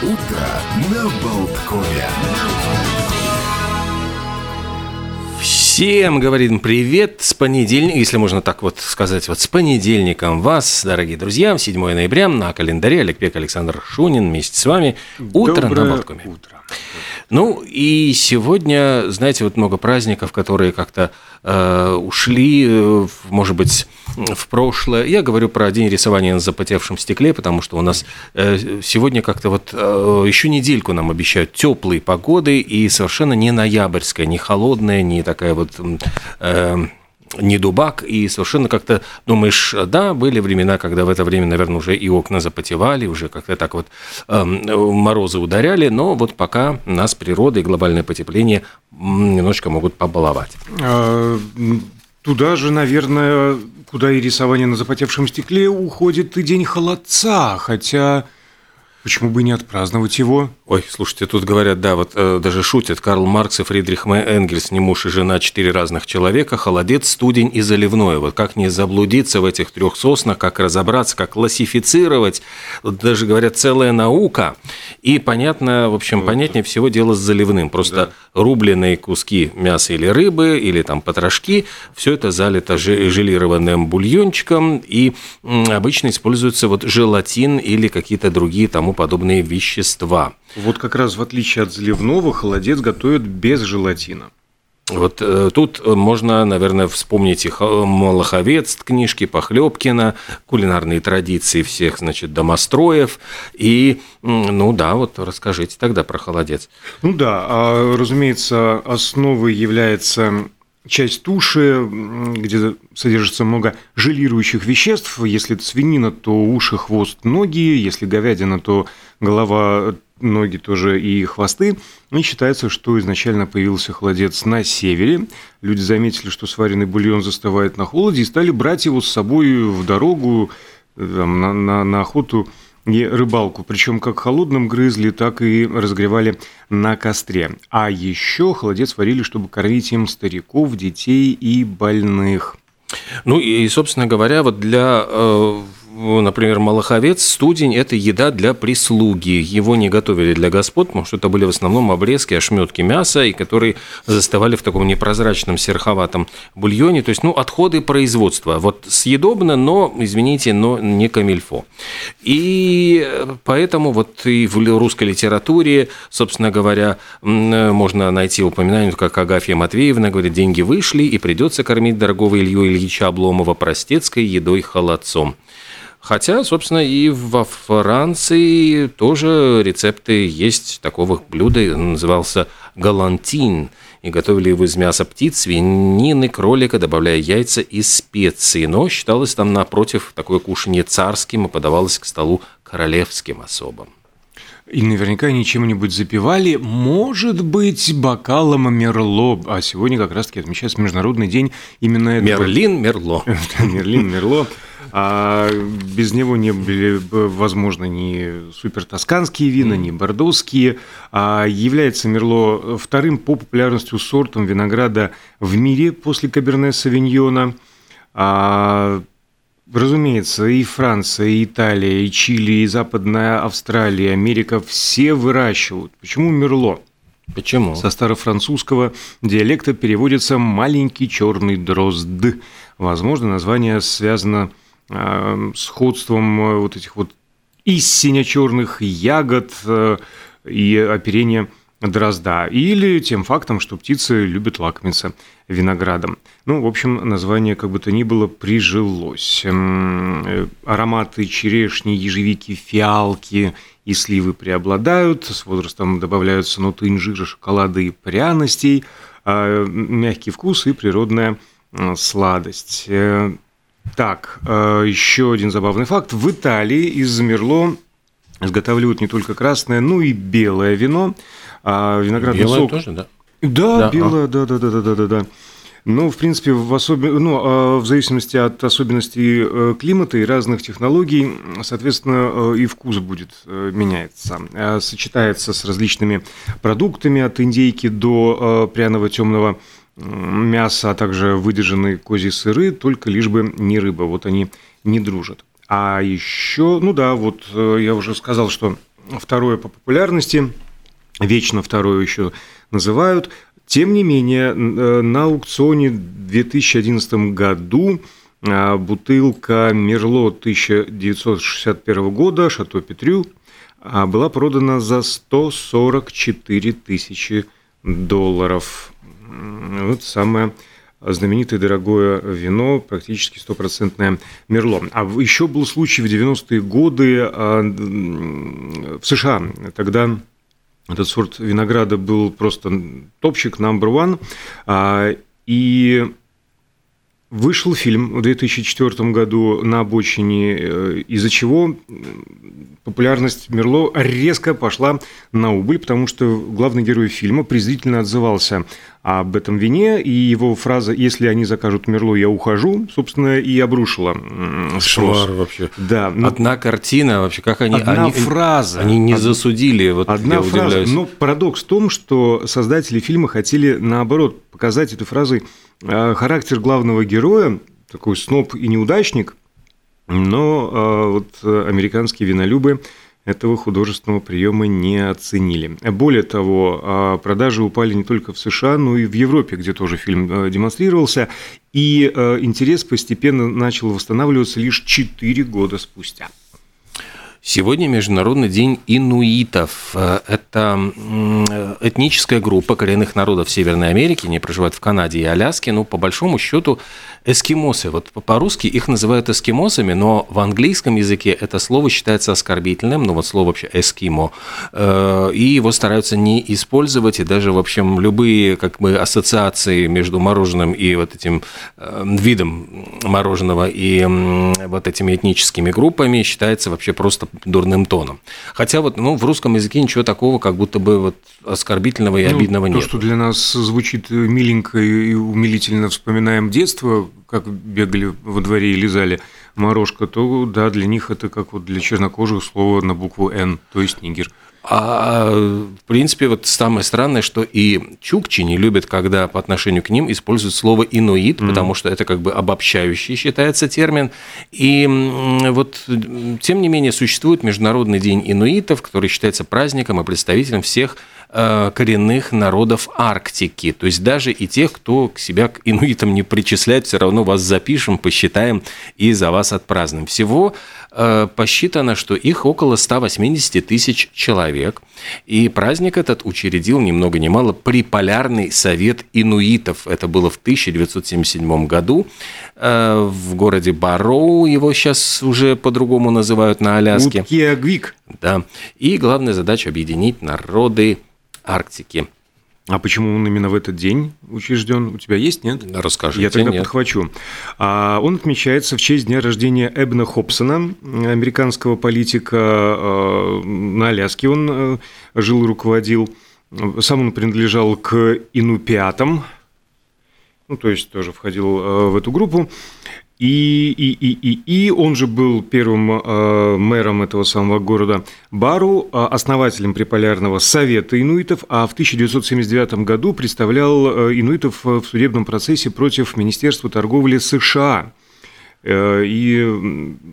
Утро на Болткове. Всем говорим привет с понедельника, если можно так вот сказать, вот с понедельником вас, дорогие друзья, 7 ноября на календаре Олег Пек, Александр Шунин вместе с вами. Утро Доброе на Болткоме. утро. Ну и сегодня, знаете, вот много праздников, которые как-то э, ушли, э, может быть, в прошлое. Я говорю про день рисования на запотевшем стекле, потому что у нас э, сегодня как-то вот э, еще недельку нам обещают теплые погоды и совершенно не ноябрьская, не холодная, не такая вот э, не дубак, и совершенно как-то думаешь, да, были времена, когда в это время, наверное, уже и окна запотевали, уже как-то так вот эм, морозы ударяли, но вот пока нас природа и глобальное потепление немножечко могут побаловать. А, Туда же, наверное, куда и рисование на запотевшем стекле уходит и день холодца, хотя почему бы не отпраздновать его? Ой, слушайте, тут говорят, да, вот э, даже шутят, Карл Маркс и Фридрих М. Энгельс, не муж и жена, четыре разных человека, холодец, студень и заливной. Вот как не заблудиться в этих трех соснах, как разобраться, как классифицировать, вот даже говорят, целая наука. И понятно, в общем, понятнее всего дело с заливным. Просто рубленые куски мяса или рыбы, или там потрошки, все это залито же- желированным бульончиком, и обычно используется вот желатин или какие-то другие тому подобные вещества. Вот как раз в отличие от заливного, холодец готовят без желатина. Вот э, тут э, можно, наверное, вспомнить и Ха- Малаховец, книжки Похлебкина, кулинарные традиции всех, значит, домостроев. И, ну да, вот расскажите тогда про холодец. Ну да, а, разумеется, основой является часть туши, где содержится много желирующих веществ. Если это свинина, то уши, хвост, ноги. Если говядина, то голова, ноги тоже и хвосты. И считается, что изначально появился холодец на севере. Люди заметили, что сваренный бульон застывает на холоде и стали брать его с собой в дорогу, э, там, на, на- на охоту и рыбалку. Причем как холодным грызли, так и разогревали на костре. А еще холодец варили, чтобы кормить им стариков, детей и больных. Ну и, собственно говоря, вот для, э, например, Малаховец, студень – это еда для прислуги. Его не готовили для господ, потому что это были в основном обрезки, ошметки мяса, и которые застывали в таком непрозрачном серховатом бульоне. То есть, ну, отходы производства. Вот съедобно, но, извините, но не камильфо. И поэтому вот и в русской литературе, собственно говоря, м, можно найти упоминание, как Агафья Матвеевна говорит, деньги вышли, и придется кормить дорогого Илью Ильича Обломова простецкой едой холодцом. Хотя, собственно, и во Франции тоже рецепты есть такого блюда, назывался галантин, и готовили его из мяса птиц, свинины, кролика, добавляя яйца и специи. Но считалось там, напротив, такое кушанье царским и подавалось к столу королевским особам. И наверняка они чем-нибудь запивали, может быть, бокалом Мерло. А сегодня как раз-таки отмечается Международный день именно этого. Мерлин, Мерло. Мерлин, Мерло. А без него не были бы возможно ни супер тосканские вина, ни бордоские. А является Мерло вторым по популярности сортом винограда в мире после Каберне Савиньона. А, разумеется, и Франция, и Италия, и Чили, и Западная Австралия, Америка все выращивают. Почему Мерло? Почему? Со старофранцузского диалекта переводится «маленький черный дрозд». Возможно, название связано э, сходством э, вот этих вот истинно черных ягод э, и оперения дрозда. Или тем фактом, что птицы любят лакомиться виноградом. Ну, в общем, название, как бы то ни было, прижилось. М, э, Ароматы черешни, ежевики, фиалки и сливы преобладают. С возрастом добавляются ноты инжира, шоколада и пряностей, мягкий вкус и природная сладость. Так, э, еще один забавный факт. В Италии из Мерло изготавливают не только красное, но и белое вино. А виноградный Белое сок... тоже, да? Да, Да, белое, да, да, да, да, да, да, да. Ну, в принципе, в, особи... ну, а в зависимости от особенностей э, климата и разных технологий, соответственно, э, и вкус будет меняться. Сочетается с различными продуктами от индейки до пряного темного м, мяса, а также выдержанные козьи сыры, только лишь бы не рыба. Вот они не дружат. А еще, ну да, вот э, я уже сказал, что второе по популярности, вечно второе еще называют. Тем не менее, на аукционе в 2011 году бутылка Мерло 1961 года Шато Петрю была продана за 144 тысячи долларов. Вот самое знаменитое дорогое вино, практически стопроцентное Мерло. А еще был случай в 90-е годы а, в США. Тогда этот сорт винограда был просто топчик, number one. А, и Вышел фильм в 2004 году на обочине, э, из-за чего популярность Мерло резко пошла на убыль, потому что главный герой фильма презрительно отзывался об этом вине, и его фраза «если они закажут Мерло, я ухожу», собственно, и обрушила спрос. Шмар вообще. Да. Ну, одна картина вообще, как они... Одна они, фраза. Они не засудили, вот Одна я фраза. удивляюсь. Но парадокс в том, что создатели фильма хотели, наоборот, показать этой фразой а, характер главного героя, такой сноб и неудачник, но а, вот американские винолюбы этого художественного приема не оценили. Более того, а, продажи упали не только в США, но и в Европе, где тоже фильм демонстрировался, и интерес постепенно начал восстанавливаться лишь 4 года спустя. Сегодня Международный день инуитов. Э, это этническая группа коренных народов Северной Америки, они проживают в Канаде и Аляске, но по большому счету эскимосы. Вот по-русски их называют эскимосами, но в английском языке это слово считается оскорбительным, ну вот слово вообще эскимо, э, и его стараются не использовать, и даже, в общем, любые как бы ассоциации между мороженым и вот этим э, видом мороженого и вот этими этническими группами считается вообще просто дурным тоном. Хотя вот ну, в русском языке ничего такого, как будто бы вот оскорбительного и ну, обидного то, нет. То, что для нас звучит миленько и умилительно, вспоминаем детство, как бегали во дворе и лизали морожка, то да, для них это как вот для чернокожих слово на букву «Н», то есть нигер. А в принципе, вот самое странное, что и чукчи не любят, когда по отношению к ним используют слово инуит, mm-hmm. потому что это как бы обобщающий считается термин. И вот, тем не менее, существует Международный день инуитов, который считается праздником и представителем всех коренных народов Арктики. То есть даже и тех, кто к себя к инуитам не причисляет, все равно вас запишем, посчитаем и за вас отпразднуем. Всего э, посчитано, что их около 180 тысяч человек. И праздник этот учредил ни много ни мало Приполярный совет инуитов. Это было в 1977 году э, в городе Бароу. Его сейчас уже по-другому называют на Аляске. Утьягвик. Да. И главная задача – объединить народы Арктики. А почему он именно в этот день учрежден? У тебя есть, нет? Расскажи. Я тогда нет. подхвачу. А, он отмечается в честь дня рождения Эбна Хобсона, американского политика а, на Аляске. Он а, жил и руководил. Сам он принадлежал к инупиатам, ну, то есть тоже входил в эту группу. И, и, и, и, и он же был первым э, мэром этого самого города Бару, э, основателем Приполярного совета инуитов, а в 1979 году представлял э, инуитов в судебном процессе против Министерства торговли США. Э, и,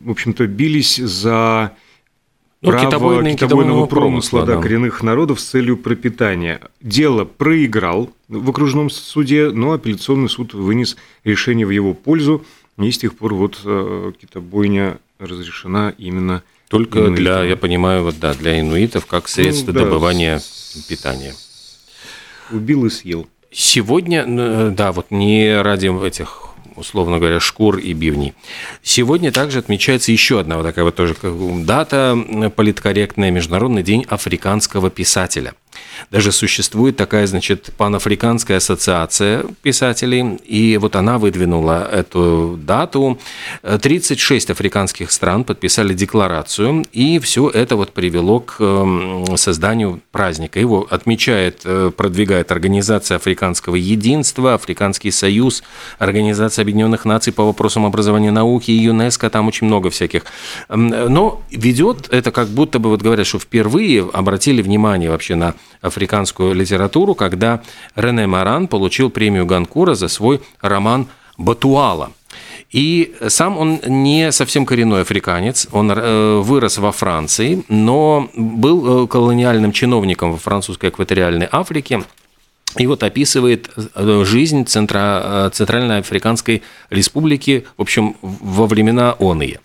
в общем-то, бились за ну, право китобойного, китобойного промысла, промысла да, коренных народов с целью пропитания. Дело проиграл в окружном суде, но апелляционный суд вынес решение в его пользу. И с тех пор вот э, китобойня разрешена именно только инуитам. для, я понимаю, вот да, для инуитов как средство ну, да, добывания с... питания. Убил и съел. Сегодня, э, да, вот не ради этих условно говоря, шкур и бивней. Сегодня также отмечается еще одна вот такая вот тоже дата политкорректная, Международный день африканского писателя – даже существует такая, значит, панафриканская ассоциация писателей, и вот она выдвинула эту дату. 36 африканских стран подписали декларацию, и все это вот привело к эм, созданию праздника. Его отмечает, э, продвигает Организация Африканского Единства, Африканский Союз, Организация Объединенных Наций по вопросам образования и науки, ЮНЕСКО, там очень много всяких. Эм, но ведет это как будто бы, вот говорят, что впервые обратили внимание вообще на африканскую литературу, когда Рене Маран получил премию Ганкура за свой роман «Батуала». И сам он не совсем коренной африканец, он э, вырос во Франции, но был э, колониальным чиновником во французской экваториальной Африке, и вот описывает э, жизнь Центра, Центральной Африканской Республики, в общем, во времена ОНИ.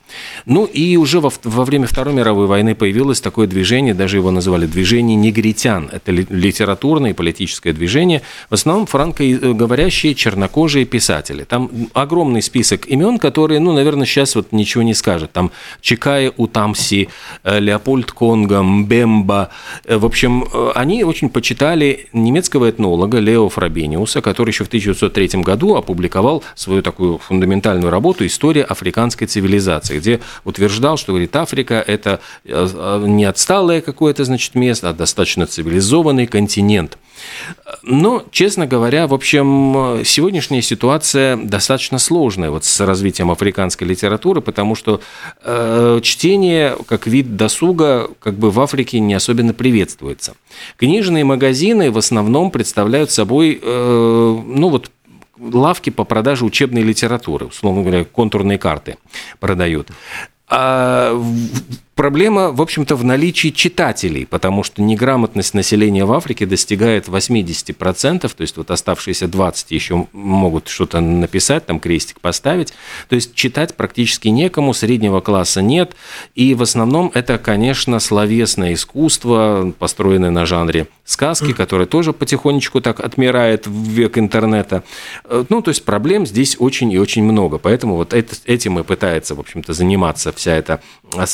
Ну и уже во, во время Второй мировой войны появилось такое движение, даже его называли движение негритян. Это литературное и политическое движение, в основном франкоговорящие чернокожие писатели. Там огромный список имен, которые, ну, наверное, сейчас вот ничего не скажет. Там Чикая Утамси, э, Леопольд Конго, Мбемба. Э, в общем, э, они очень почитали немецкого этнолога Лео Фрабениуса, который еще в 1903 году опубликовал свою такую фундаментальную работу «История африканской цивилизации», где утверждал, что, говорит, Африка – это э, не отсталое какое-то, значит, место, а достаточно цивилизованный континент. Но, честно говоря, в общем, сегодняшняя ситуация достаточно сложная вот с развитием африканской литературы, потому что э, чтение как вид досуга как бы в Африке не особенно приветствуется. Книжные магазины в основном представляют собой, э, ну вот лавки по продаже учебной литературы, условно говоря, контурные карты продают. А Проблема, в общем-то, в наличии читателей, потому что неграмотность населения в Африке достигает 80%, то есть вот оставшиеся 20 еще могут что-то написать, там крестик поставить. То есть читать практически некому, среднего класса нет. И в основном это, конечно, словесное искусство, построенное на жанре сказки, которое тоже потихонечку так отмирает в век интернета. Ну, то есть проблем здесь очень и очень много. Поэтому вот это, этим и пытается, в общем-то, заниматься вся эта Э,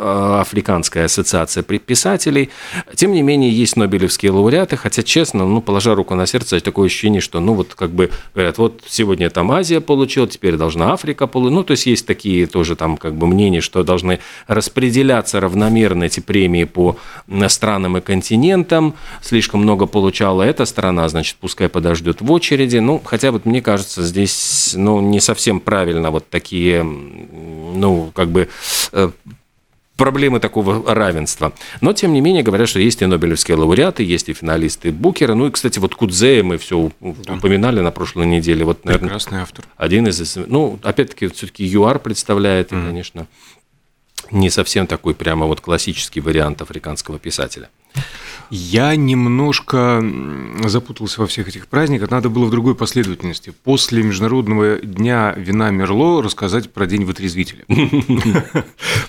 Африканская ассоциация писателей. Тем не менее, есть нобелевские лауреаты, хотя, честно, ну, положа руку на сердце, такое ощущение, что, ну, вот как бы говорят, вот сегодня там Азия получила, теперь должна Африка получить. Ну, то есть есть такие тоже там как бы мнения, что должны распределяться равномерно эти премии по странам и континентам. Слишком много получала эта страна, значит, пускай подождет в очереди. Ну, хотя вот мне кажется, здесь, ну, не совсем правильно вот такие, ну, как бы э, проблемы такого равенства. Но, тем не менее, говорят, что есть и нобелевские лауреаты, есть и финалисты Букера. Ну и, кстати, вот Кудзея мы все да. упоминали на прошлой неделе. Вот, наверное, Прекрасный автор. Один из... Ну, опять-таки, все-таки ЮАР представляет, mm. и, конечно, не совсем такой прямо вот классический вариант африканского писателя. Я немножко запутался во всех этих праздниках. Надо было в другой последовательности. После Международного дня вина Мерло рассказать про День вытрезвителя.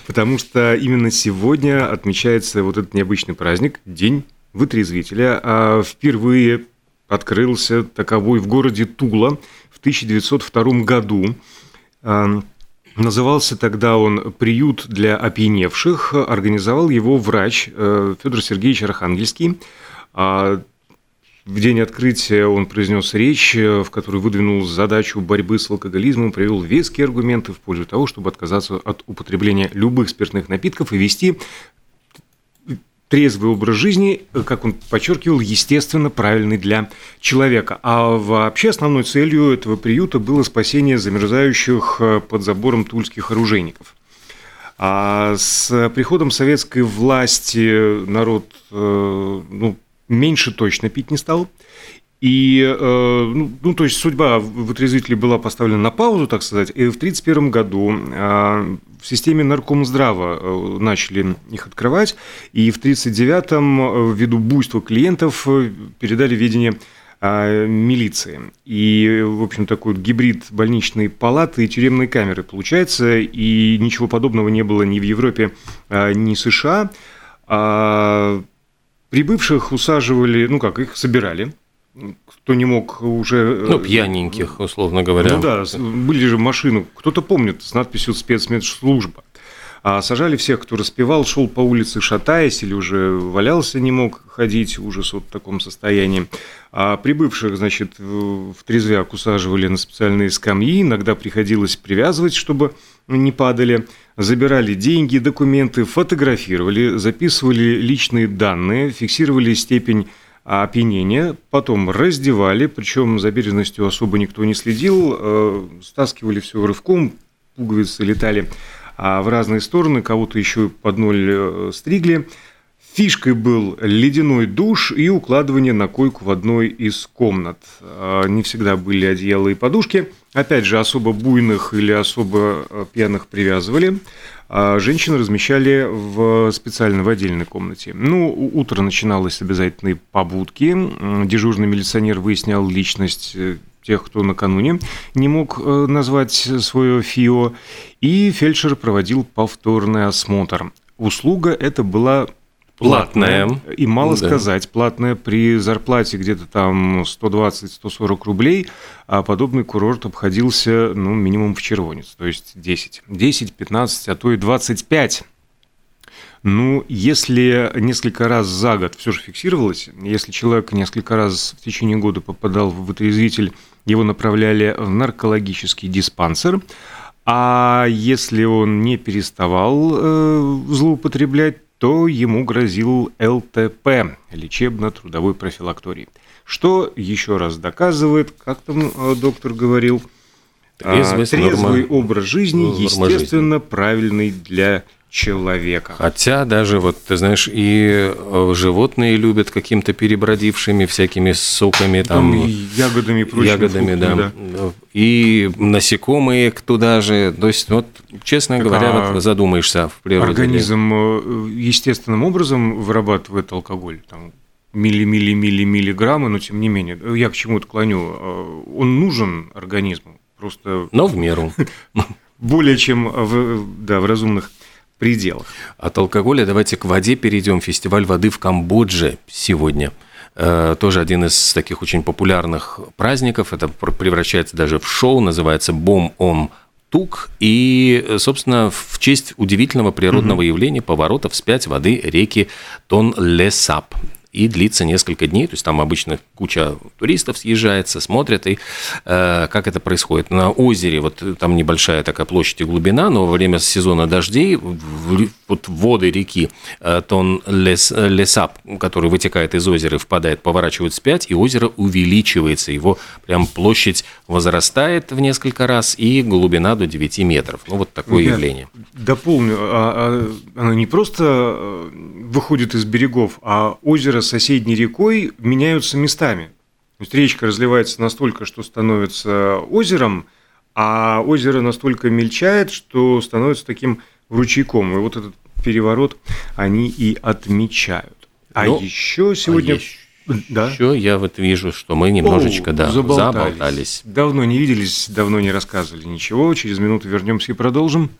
Потому что именно сегодня отмечается вот этот необычный праздник, День вытрезвителя. А впервые открылся таковой в городе Тула в 1902 году. Назывался тогда он «Приют для опьяневших». Организовал его врач э, Федор Сергеевич Архангельский. А в день открытия он произнес речь, э, в которой выдвинул задачу борьбы с алкоголизмом, привел веские аргументы в пользу того, чтобы отказаться от употребления любых спиртных напитков и вести трезвый образ жизни, как он подчеркивал, естественно, правильный для человека. А вообще основной целью этого приюта было спасение замерзающих э, под забором тульских оружейников. А с приходом советской власти народ э, ну, меньше точно пить не стал. И, э, ну, ну, то есть судьба вытрезвителей была поставлена на паузу, так сказать, и в 1931 году э, в системе наркомздрава э, начали их открывать, и в 1939-м ввиду буйства клиентов передали ведение милиции. И, в общем, такой гибрид больничной палаты и тюремной камеры получается, и ничего подобного не было ни в Европе, ни в США. А прибывших усаживали, ну как, их собирали, кто не мог уже... Э, ну, пьяненьких, условно говоря. Ну да, были же машины, кто-то помнит, с надписью «спецмедслужба». А сажали всех, кто распевал, шел по улице, шатаясь, или уже валялся, не мог ходить, ужас вот в таком состоянии. А прибывших, значит, в трезвяк усаживали на специальные скамьи, иногда приходилось привязывать, чтобы не падали, забирали деньги, документы, фотографировали, записывали личные данные, фиксировали степень опьянения, потом раздевали, причем за бережностью особо никто не следил, э, стаскивали все рывком, пуговицы летали а в разные стороны, кого-то еще под ноль э, стригли. Фишкой был ледяной душ и укладывание на койку в одной из комнат. А, не всегда были одеяла и подушки. Опять же, особо буйных или особо э, пьяных привязывали. А женщин размещали в специально в отдельной комнате. Ну, утро начиналось с обязательной побудки. Дежурный милиционер выяснял личность э, тех, кто накануне не мог э, назвать свое ФИО, и фельдшер проводил повторный осмотр. Услуга эта была платная. платная. И мало да. сказать, платная при зарплате где-то там 120-140 рублей, а подобный курорт обходился, ну, минимум в червонец, то есть 10. 10, 15, а то и 25. Ну, если несколько раз за год все же фиксировалось, если человек несколько раз в течение года попадал в вытрезвитель, его направляли в наркологический диспансер, а если он не переставал э, злоупотреблять, то ему грозил ЛТП – лечебно-трудовой профилакторий. Что еще раз доказывает, как там э, доктор говорил, Трезвость, трезвый норма, образ жизни, норма естественно, жизни. правильный для человека. Хотя даже, вот ты знаешь, и э, животные любят каким-то перебродившими всякими соками, там, там ягодами, ягодами, фруктами, да. да. И насекомые туда же. То есть, вот, честно так говоря, а вот задумаешься в природе. Организм э, естественным образом вырабатывает алкоголь, там, милли-милли-милли-миллиграммы, но тем не менее, я к чему-то клоню, э, он нужен организму, просто... Но в меру. Более чем в, да, в разумных пределах. От алкоголя давайте к воде перейдем. Фестиваль воды в Камбодже сегодня. Э, тоже один из таких очень популярных праздников. Это превращается даже в шоу, называется «Бом Ом Тук. И, собственно, в честь удивительного природного явления поворота вспять воды реки Тон-Лесап и длится несколько дней. То есть там обычно куча туристов съезжается, смотрят, и э, как это происходит. На озере, вот там небольшая такая площадь и глубина, но во время сезона дождей вот воды реки э, Тон Лес, Лесап, который вытекает из озера и впадает, поворачивают вспять, и озеро увеличивается. Его прям площадь возрастает в несколько раз, и глубина до 9 метров. Ну, вот такое Я явление. Дополню, а, а, оно не просто э, выходит из берегов, а озеро с соседней рекой меняются местами. То есть речка разливается настолько, что становится озером, а озеро настолько мельчает, что становится таким ручейком. И вот этот переворот они и отмечают. А Но, еще сегодня... А еще... Да. Еще я вот вижу, что мы немножечко О, да, заболтались. заболтались. Давно не виделись, давно не рассказывали ничего. Через минуту вернемся и продолжим.